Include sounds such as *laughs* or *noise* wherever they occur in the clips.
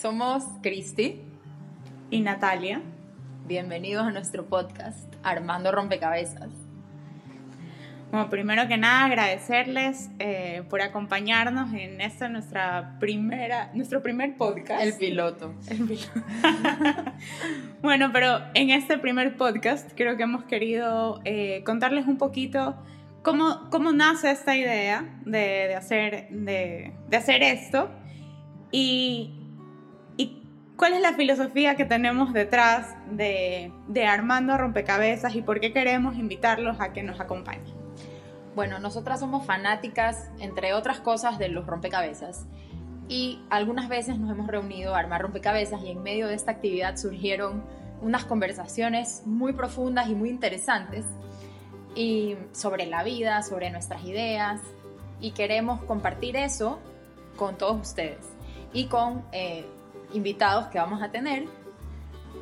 Somos Cristi y Natalia. Bienvenidos a nuestro podcast Armando Rompecabezas. Bueno, primero que nada agradecerles eh, por acompañarnos en esta nuestra primera, nuestro primer podcast. El piloto. El piloto. *laughs* bueno, pero en este primer podcast creo que hemos querido eh, contarles un poquito cómo, cómo nace esta idea de, de hacer, de, de hacer esto y, y, cuál es la filosofía que tenemos detrás de, de Armando Rompecabezas y por qué queremos invitarlos a que nos acompañen. Bueno, nosotras somos fanáticas, entre otras cosas, de los rompecabezas. Y algunas veces nos hemos reunido a armar rompecabezas y en medio de esta actividad surgieron unas conversaciones muy profundas y muy interesantes y sobre la vida, sobre nuestras ideas. Y queremos compartir eso con todos ustedes y con eh, invitados que vamos a tener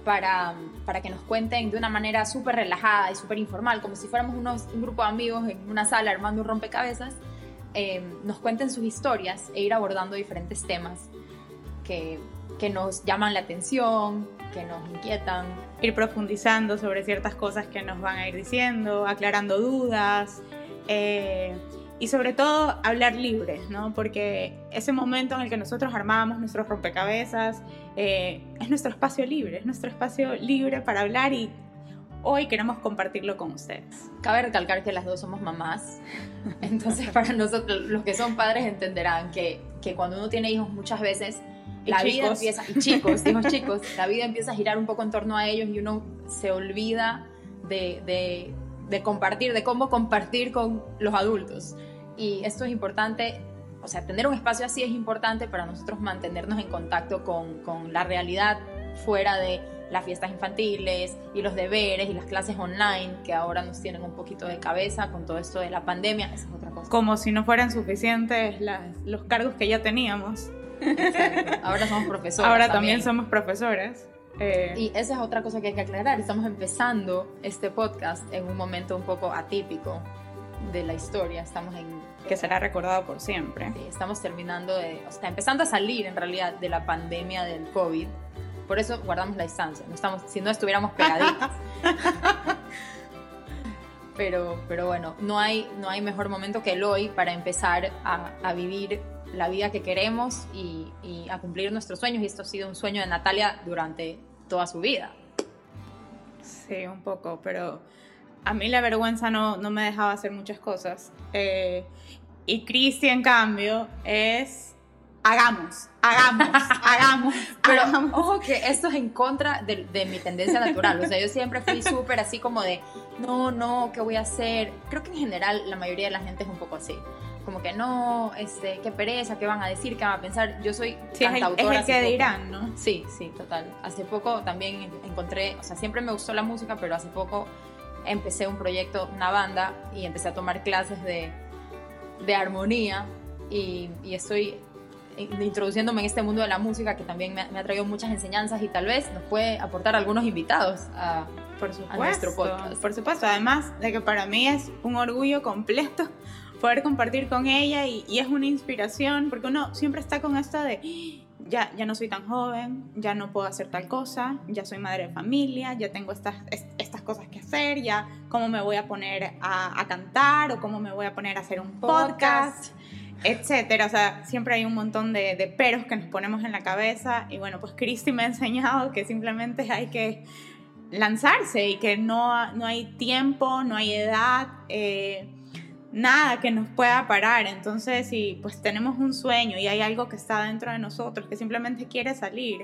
para, para que nos cuenten de una manera súper relajada y súper informal, como si fuéramos unos, un grupo de amigos en una sala armando un rompecabezas, eh, nos cuenten sus historias e ir abordando diferentes temas que, que nos llaman la atención, que nos inquietan. Ir profundizando sobre ciertas cosas que nos van a ir diciendo, aclarando dudas. Eh, y sobre todo hablar libres, ¿no? Porque ese momento en el que nosotros armamos nuestros rompecabezas eh, es nuestro espacio libre, es nuestro espacio libre para hablar y hoy queremos compartirlo con ustedes. Cabe recalcar que las dos somos mamás, *laughs* entonces para nosotros los que son padres entenderán que, que cuando uno tiene hijos muchas veces la vida empieza, y chicos, hijos chicos, la vida empieza a girar un poco en torno a ellos y uno se olvida de, de de compartir, de cómo compartir con los adultos. Y esto es importante, o sea, tener un espacio así es importante para nosotros mantenernos en contacto con, con la realidad fuera de las fiestas infantiles y los deberes y las clases online que ahora nos tienen un poquito de cabeza con todo esto de la pandemia, esa es otra cosa. Como si no fueran suficientes las, los cargos que ya teníamos. Ahora somos profesores. Ahora también, también somos profesores. Eh, y esa es otra cosa que hay que aclarar. Estamos empezando este podcast en un momento un poco atípico de la historia. Estamos en... Que será recordado por siempre. Sí, estamos terminando de... O sea, empezando a salir en realidad de la pandemia del COVID. Por eso guardamos la distancia. No estamos, si no estuviéramos pegaditas. *laughs* pero, pero bueno, no hay, no hay mejor momento que el hoy para empezar a, a vivir la vida que queremos y, y, a cumplir nuestros sueños. Y esto ha sido un sueño de Natalia durante toda su vida. Sí, un poco, pero a mí la vergüenza no, no me dejaba hacer muchas cosas. Eh, y Cristi, en cambio, es hagamos, hagamos, *laughs* hagamos. Pero hagamos. ojo que esto es en contra de, de mi tendencia natural. O sea, yo siempre fui súper así como de, no, no, ¿qué voy a hacer? Creo que en general la mayoría de la gente es un poco así como que no, este, qué pereza, qué van a decir, qué van a pensar. Yo soy sí, cantautora. Es el, es el que dirán, ¿no? Sí, sí, total. Hace poco también encontré, o sea, siempre me gustó la música, pero hace poco empecé un proyecto, una banda, y empecé a tomar clases de, de armonía y, y, estoy introduciéndome en este mundo de la música que también me, me, ha traído muchas enseñanzas y tal vez nos puede aportar algunos invitados a, por supuesto, a nuestro podcast. Por supuesto, además de que para mí es un orgullo completo *laughs* poder compartir con ella y, y, es una inspiración, porque uno siempre está con esto de, ya, ya no soy tan joven, ya no puedo hacer tal cosa, ya soy madre de familia, ya tengo estas, estas cosas que hacer, ya cómo me voy a poner a, a cantar o cómo me voy a poner a hacer un podcast, podcast etcétera. O sea, siempre hay un montón de, de, peros que nos ponemos en la cabeza y bueno, pues Cristi me ha enseñado que simplemente hay que lanzarse y que no, no hay tiempo, no hay edad. Eh, nada que nos pueda parar. Entonces, si pues tenemos un sueño y hay algo que está dentro de nosotros que simplemente quiere salir,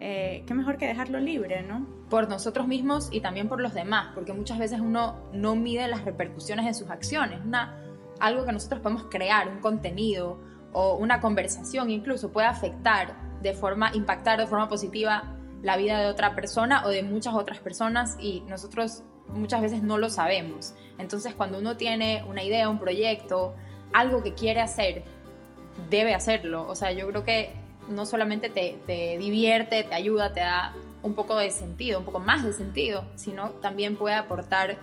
eh, qué mejor que dejarlo libre, ¿no? Por nosotros mismos y también por los demás, porque muchas veces uno no mide las repercusiones de sus acciones. Una, algo que nosotros podemos crear, un contenido, o una conversación incluso puede afectar de forma, impactar de forma positiva la vida de otra persona o de muchas otras personas y nosotros muchas veces no lo sabemos. Entonces cuando uno tiene una idea, un proyecto, algo que quiere hacer, debe hacerlo. O sea, yo creo que no solamente te, te divierte, te ayuda, te da un poco de sentido, un poco más de sentido, sino también puede aportar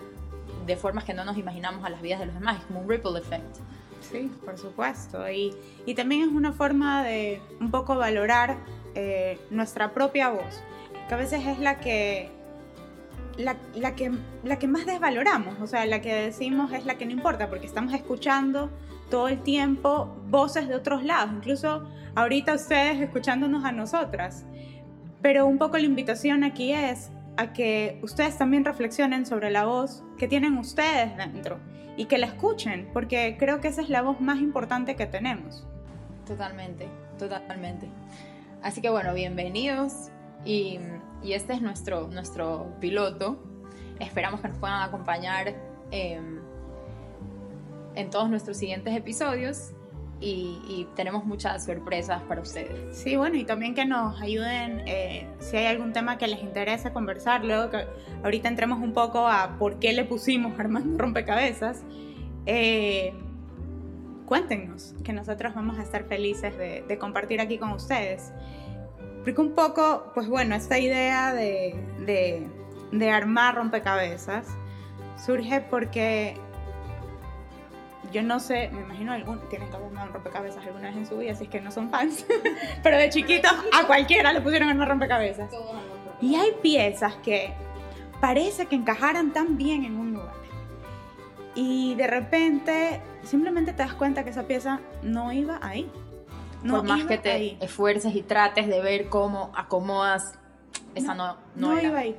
de formas que no nos imaginamos a las vidas de los demás, es como un ripple effect. Sí, por supuesto. Y, y también es una forma de un poco valorar eh, nuestra propia voz, que a veces es la que, la, la, que, la que más desvaloramos, o sea, la que decimos es la que no importa, porque estamos escuchando todo el tiempo voces de otros lados, incluso ahorita ustedes escuchándonos a nosotras. Pero un poco la invitación aquí es a que ustedes también reflexionen sobre la voz que tienen ustedes dentro y que la escuchen, porque creo que esa es la voz más importante que tenemos. Totalmente, totalmente. Así que bueno, bienvenidos y, este es nuestro, nuestro piloto. Esperamos que nos puedan acompañar eh, en todos nuestros siguientes episodios y, tenemos muchas sorpresas para ustedes. Sí, bueno, y también que nos ayuden eh, si hay algún tema que les interese conversar, luego que ahorita entremos un poco a por qué le pusimos Armando Rompecabezas. Eh, cuéntenos, que nosotros vamos a estar felices de, compartir aquí con ustedes. Porque un poco, pues bueno, esta idea de, de, de armar rompecabezas surge porque yo no sé, me imagino algún, tienen que haber un rompecabezas alguna vez en su vida, así es que no son fans, *laughs* pero de chiquitos a cualquiera le pusieron un rompecabezas. Y hay piezas que parece que encajaran tan bien en un lugar. Y de repente simplemente te das cuenta que esa pieza no iba ahí. No Por más que te esfuerces y trates de ver cómo acomodas, esa no, no, no iba ahí.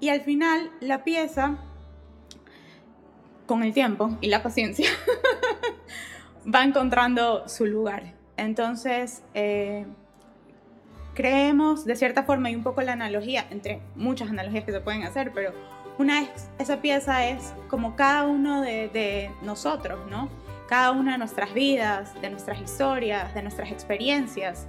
Y al final la pieza con el tiempo y la paciencia, *laughs* va encontrando su lugar. Entonces, eh, creemos de cierta forma, y un poco la analogía, entre muchas analogías que se pueden hacer, pero una es, esa pieza es como cada uno de, nosotros, ¿no? Cada una de nuestras vidas, de nuestras historias, de nuestras experiencias,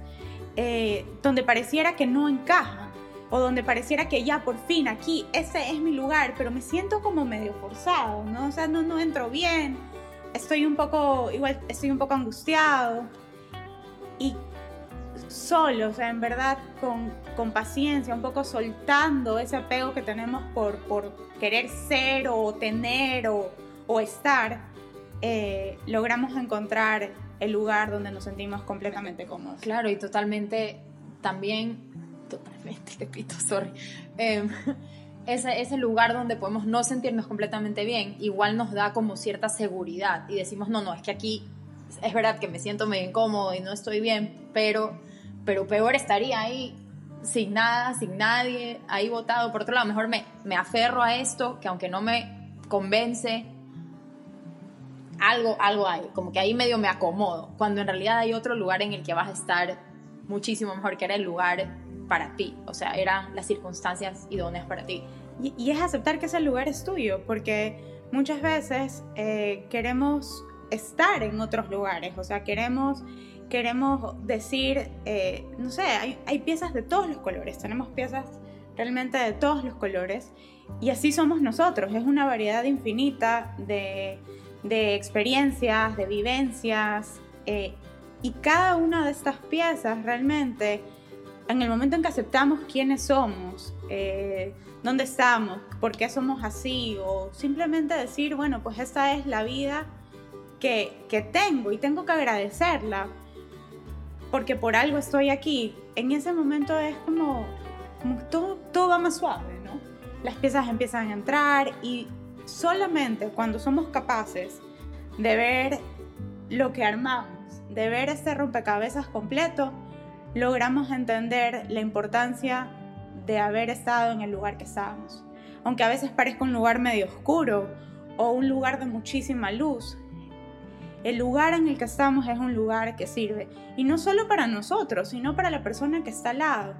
eh, donde pareciera que no encaja o donde pareciera que ya por fin aquí, ese es mi lugar, pero me siento como medio forzado, ¿no? O sea, no, no entro bien, estoy un poco, igual estoy un poco angustiado y solo, o sea, en verdad con, con paciencia, un poco soltando ese apego que tenemos por, por querer ser o tener o, o estar, eh, logramos encontrar el lugar donde nos sentimos completamente cómodos. Claro, y totalmente también totalmente, repito, *laughs* sorry. Em, ese, ese lugar donde podemos no sentirnos completamente bien, igual nos da como cierta seguridad y decimos, no, no, es que aquí es verdad que me siento medio incómodo y no estoy bien, pero, pero peor estaría ahí sin nada, sin nadie, ahí votado. Por otro lado, mejor me, me aferro a esto, que aunque no me convence, algo, algo hay, como que ahí medio me acomodo, cuando en realidad hay otro lugar en el que vas a estar muchísimo mejor, que era el lugar para ti, o sea, eran las circunstancias idóneas para ti. Y, es aceptar que ese lugar es tuyo, porque muchas veces eh, queremos estar en otros lugares, o sea, queremos, queremos decir, eh, no sé, hay, piezas de todos los colores, tenemos piezas realmente de todos los colores, y así somos nosotros, es una variedad infinita de, experiencias, de vivencias, eh, y cada una de estas piezas realmente en el momento en que aceptamos quiénes somos, eh, dónde estamos, por qué somos así, o simplemente decir, bueno, pues esta es la vida que, que tengo y tengo que agradecerla, porque por algo estoy aquí, en ese momento es como, como todo, todo va más suave, ¿no? Las piezas empiezan a entrar y solamente cuando somos capaces de ver lo que armamos, de ver este rompecabezas completo, logramos entender la importancia de haber estado en el lugar que estábamos. Aunque a veces parezca un lugar medio oscuro o un lugar de muchísima luz, el lugar en el que estamos es un lugar que sirve. Y no solo para nosotros, sino para la persona que está al lado.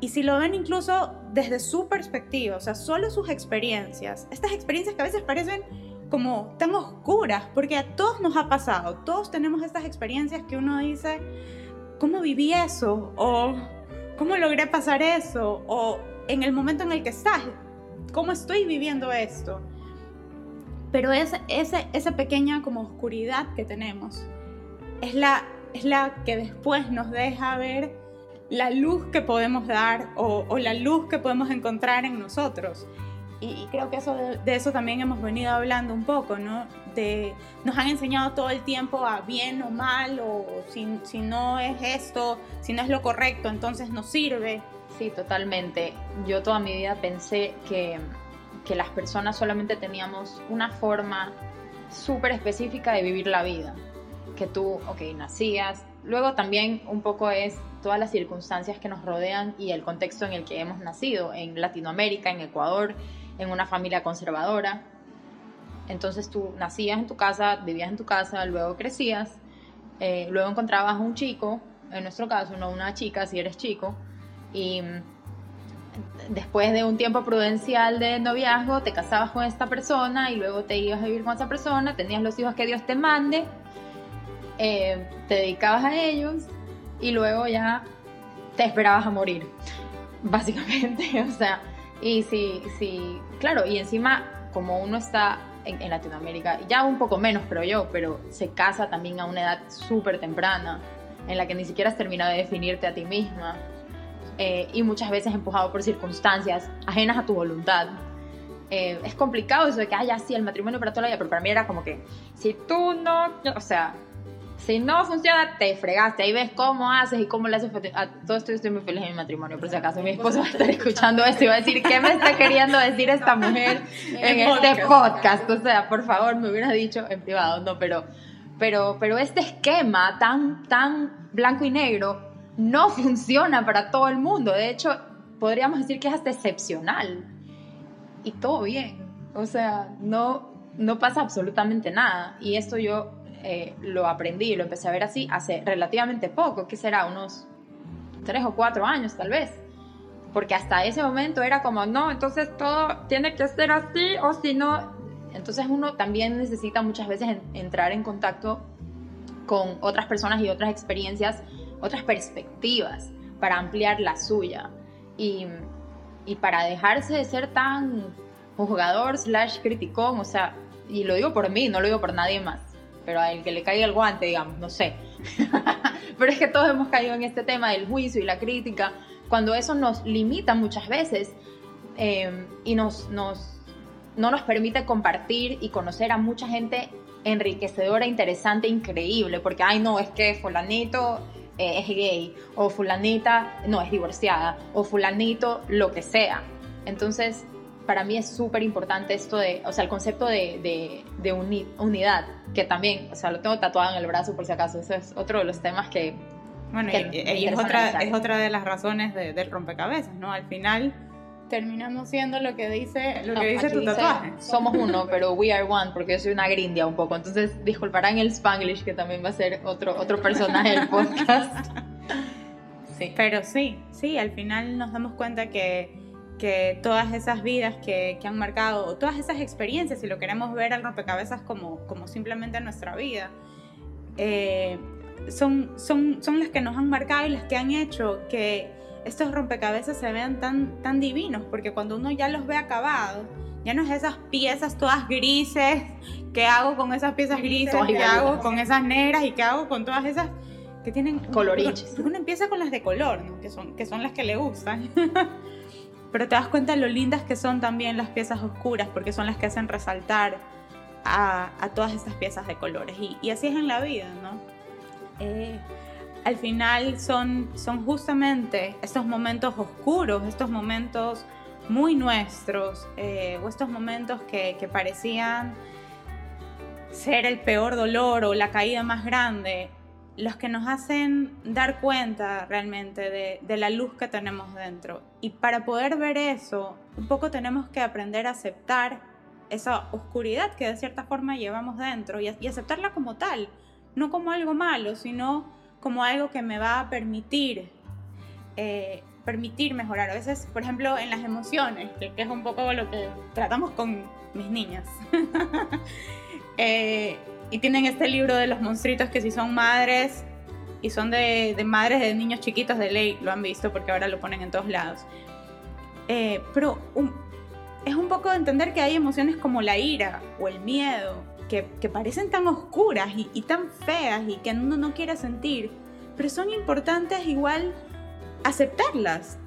Y si lo ven incluso desde su perspectiva, o sea, solo sus experiencias, estas experiencias que a veces parecen como tan oscuras, porque a todos nos ha pasado, todos tenemos estas experiencias que uno dice, ¿cómo viví eso? O ¿cómo logré pasar eso? O en el momento en el que estás, ¿cómo estoy viviendo esto? Pero esa pequeña como oscuridad que tenemos es la, que después nos deja ver la luz que podemos dar o la luz que podemos encontrar en nosotros. Y, creo que eso de, eso también hemos venido hablando un poco, ¿no? De, nos han enseñado todo el tiempo a bien o mal, o si, si no es esto, si no es lo correcto, entonces no sirve. Sí, totalmente. Yo toda mi vida pensé que, que las personas solamente teníamos una forma súper específica de vivir la vida. Que tú, ok, nacías. Luego también un poco es todas las circunstancias que nos rodean y el contexto en el que hemos nacido, en Latinoamérica, en Ecuador, en una familia conservadora. Entonces tú nacías en tu casa, vivías en tu casa, luego crecías, eh, luego encontrabas a un chico, en nuestro caso, no una chica, si eres chico, y mm, después de un tiempo prudencial de noviazgo, te casabas con esta persona y luego te ibas a vivir con esa persona, tenías los hijos que Dios te mande, eh, te dedicabas a ellos y luego ya te esperabas a morir, *laughs* básicamente, o sea, y sí, sí, claro, y encima como uno está en, Latinoamérica, ya un poco menos creo yo, pero se casa también a una edad súper temprana, en la que ni siquiera has terminado de definirte a ti misma, eh, y muchas veces empujado por circunstancias ajenas a tu voluntad. Eh, es complicado eso de que, haya sí, el matrimonio para toda la vida, pero para mí era como que, si tú no, o sea, si no funciona, te fregaste. Ahí ves cómo haces y cómo le haces. A todo esto estoy muy feliz en mi matrimonio. Por si acaso mi esposo va a estar escuchando esto y va a decir, ¿qué me está queriendo decir esta mujer en este podcast? O sea, por favor, me hubiera dicho en privado, no, pero, pero, pero este esquema tan, tan blanco y negro no funciona para todo el mundo. De hecho, podríamos decir que es hasta excepcional. Y todo bien. O sea, no, no pasa absolutamente nada. Y esto yo eh, lo aprendí y lo empecé a ver así hace relativamente poco, que será unos tres o cuatro años tal vez. Porque hasta ese momento era como, no, entonces todo tiene que ser así o si no... Entonces uno también necesita muchas veces entrar en contacto con otras personas y otras experiencias, otras perspectivas para ampliar la suya. Y, y para dejarse de ser tan juzgador slash criticón, o sea, y lo digo por mí, no lo digo por nadie más pero a el que le caiga el guante, digamos, no sé. *laughs* pero es que todos hemos caído en este tema del juicio y la crítica, cuando eso nos limita muchas veces em, y nos, nos, no nos permite compartir y conocer a mucha gente enriquecedora, interesante, increíble, porque, ay, no, es que fulanito eh, es gay, o fulanita no es divorciada, o fulanito lo que sea. Entonces, para mí es súper importante esto de, o sea, el concepto de, de, unidad, que también, o sea, lo tengo tatuado en el brazo por si acaso, eso es otro de los temas que... Bueno, y, es, otra, es otra de las razones del rompecabezas, ¿no? Al final terminamos siendo lo que dice, lo que dice tu tatuaje. somos uno, pero we are one, porque yo soy una grindia un poco, entonces disculparán el spanglish, que también va a ser otro, otro personaje del podcast. *laughs* Sí. Pero sí, sí, al final nos damos cuenta que que todas esas vidas que, han marcado, o todas esas experiencias, si lo queremos ver al rompecabezas como, como simplemente nuestra vida, eh, son, son, son las que nos han marcado y las que han hecho que estos rompecabezas se vean tan, tan divinos, porque cuando uno ya los ve acabados, ya no es esas piezas todas grises, ¿qué hago con esas piezas grises? ¿Qué hago con esas negras? ¿Y qué hago con todas esas que tienen coloriches? Uno empieza con las de color, que, son, que son las que le gustan. *laughs* pero te das cuenta de lo lindas que son también las piezas oscuras, porque son las que hacen resaltar a, todas estas piezas de colores. Y, así es en la vida, ¿no? Eh, al final son, son justamente estos momentos oscuros, estos momentos muy nuestros, eh, o estos momentos que, que parecían ser el peor dolor o la caída más grande, los que nos hacen dar cuenta realmente de, la luz que tenemos dentro. Y para poder ver eso, un poco tenemos que aprender a aceptar esa oscuridad que de cierta forma llevamos dentro y, aceptarla como tal, no como algo malo, sino como algo que me va a permitir eh, permitir mejorar. A veces, por ejemplo, en las emociones, que, es un poco lo que tratamos con mis niñas. *laughs* Eh, y tienen este libro de los monstruitos que si son madres y son de, madres de niños chiquitos de ley, lo han visto porque ahora lo ponen en todos lados. Eh, pero es un poco de entender que hay emociones como la ira o el miedo que, parecen tan oscuras y, y, tan feas y que uno no quiere sentir, pero son importantes igual aceptarlas,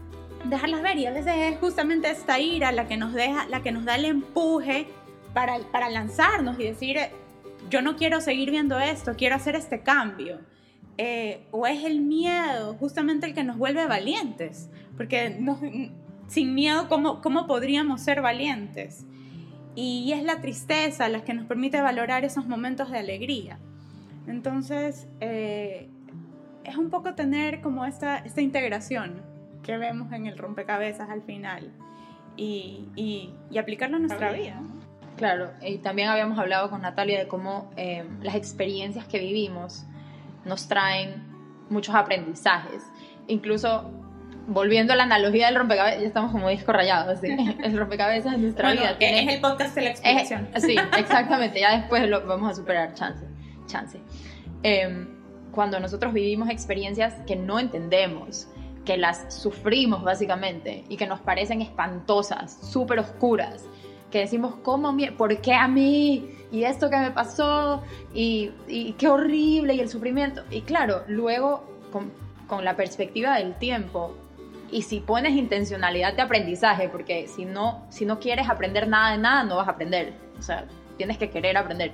dejarlas ver y a veces es justamente esta ira la que nos deja, la que nos da el empuje para, para lanzarnos y decir, yo no quiero seguir viendo esto, quiero hacer este cambio. Eh, o es el miedo justamente el que nos vuelve valientes, porque sin miedo, ¿cómo, ¿cómo podríamos ser valientes? Y es la tristeza la que nos permite valorar esos momentos de alegría. Entonces, eh, es un poco tener como esta, esta integración que vemos en el rompecabezas al final y, y, y aplicarlo a nuestra vida. Claro, y también habíamos hablado con Natalia de cómo eh, las experiencias que vivimos nos traen muchos aprendizajes. Incluso volviendo a la analogía del rompecabezas, ya estamos como disco rayados, *laughs* el rompecabezas en nuestra vida. es el podcast de la explicación. *laughs* sí, *laughs* exactamente, ya después lo vamos a superar, chance. chance. Em, cuando nosotros vivimos experiencias que no entendemos, que las sufrimos básicamente y que nos parecen espantosas, súper oscuras, que decimos, ¿cómo? ¿Por qué a mí? Y esto que me pasó, y, y qué horrible, y el sufrimiento. Y claro, luego con, con, la perspectiva del tiempo, y si pones intencionalidad de aprendizaje, porque si no, si no quieres aprender nada de nada, no vas a aprender. O sea, tienes que querer aprender.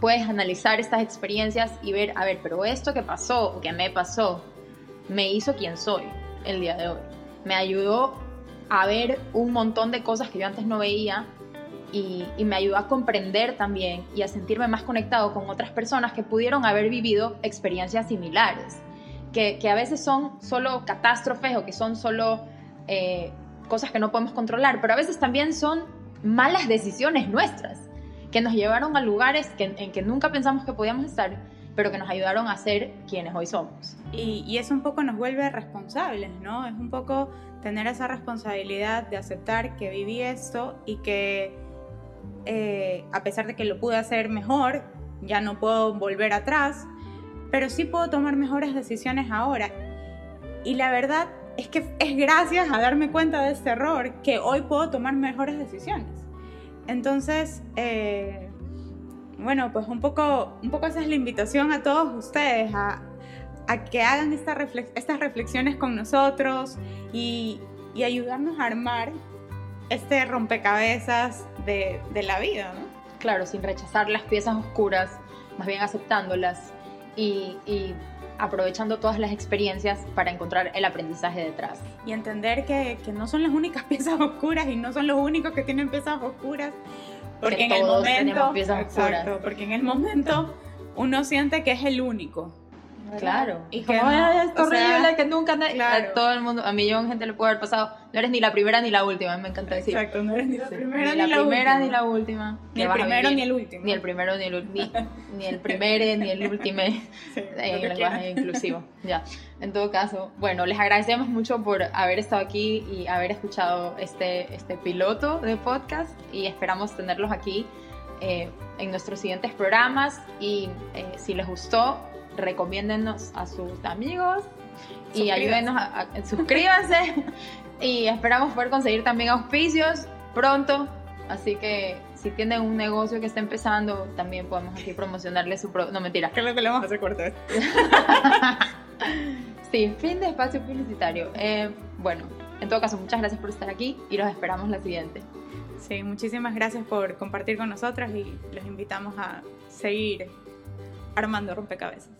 Puedes analizar estas experiencias y ver, a ver, pero esto que pasó o que me pasó, me hizo quien soy el día de hoy. Me ayudó a ver un montón de cosas que yo antes no veía y, me ayudó a comprender también y a sentirme más conectado con otras personas que pudieron haber vivido experiencias similares, que, a veces son solo catástrofes o que son solo eh, cosas que no podemos controlar, pero a veces también son malas decisiones nuestras, que nos llevaron a lugares en que nunca pensamos que podíamos estar pero que nos ayudaron a ser quienes hoy somos. Y, y, eso un poco nos vuelve responsables, ¿no? Es un poco tener esa responsabilidad de aceptar que viví esto y que eh, a pesar de que lo pude hacer mejor, ya no puedo volver atrás, pero sí puedo tomar mejores decisiones ahora. Y la verdad es que es gracias a darme cuenta de este error que hoy puedo tomar mejores decisiones. Entonces, eh, bueno, pues un poco, un poco esa es la invitación a todos ustedes, a, que hagan esta estas reflexiones con nosotros y, ayudarnos a armar este rompecabezas de, la vida, ¿no? Claro, sin rechazar las piezas oscuras, más bien aceptándolas y, aprovechando todas las experiencias para encontrar el aprendizaje detrás. Y entender que, que no son las únicas *laughs* piezas oscuras y no son los únicos que tienen piezas oscuras, porque en el momento, exacto, porque en el momento uno siente que es el único. Claro. Y como es horrible que nunca a todo el mundo, a millón de gente le puede haber pasado. No eres ni la primera ni la última, me encanta decir. Exacto, no eres ni la primera ni, la, primera ni la última. Ni el primero ni el último. Ni el primero ni el último. *laughs* Ni, el primero ni el último. en el lenguaje inclusivo. *laughs* Ya. En todo caso, bueno, les agradecemos mucho por haber estado aquí y haber escuchado este, este piloto de podcast y esperamos tenerlos aquí eh, en nuestros siguientes programas y eh, si les gustó, recomiéndennos a sus amigos y ayúdenos a, suscríbanse *laughs* y esperamos poder conseguir también auspicios pronto. Así que si tienen un negocio que está empezando, también podemos aquí promocionarle su producto. No, mentira. ¿Qué es lo que le vamos a hacer corte? *laughs* sí, fin de espacio publicitario. Eh, bueno, en todo caso, muchas gracias por estar aquí y los esperamos la siguiente. Sí, muchísimas gracias por compartir con nosotras y los invitamos a seguir armando rompecabezas.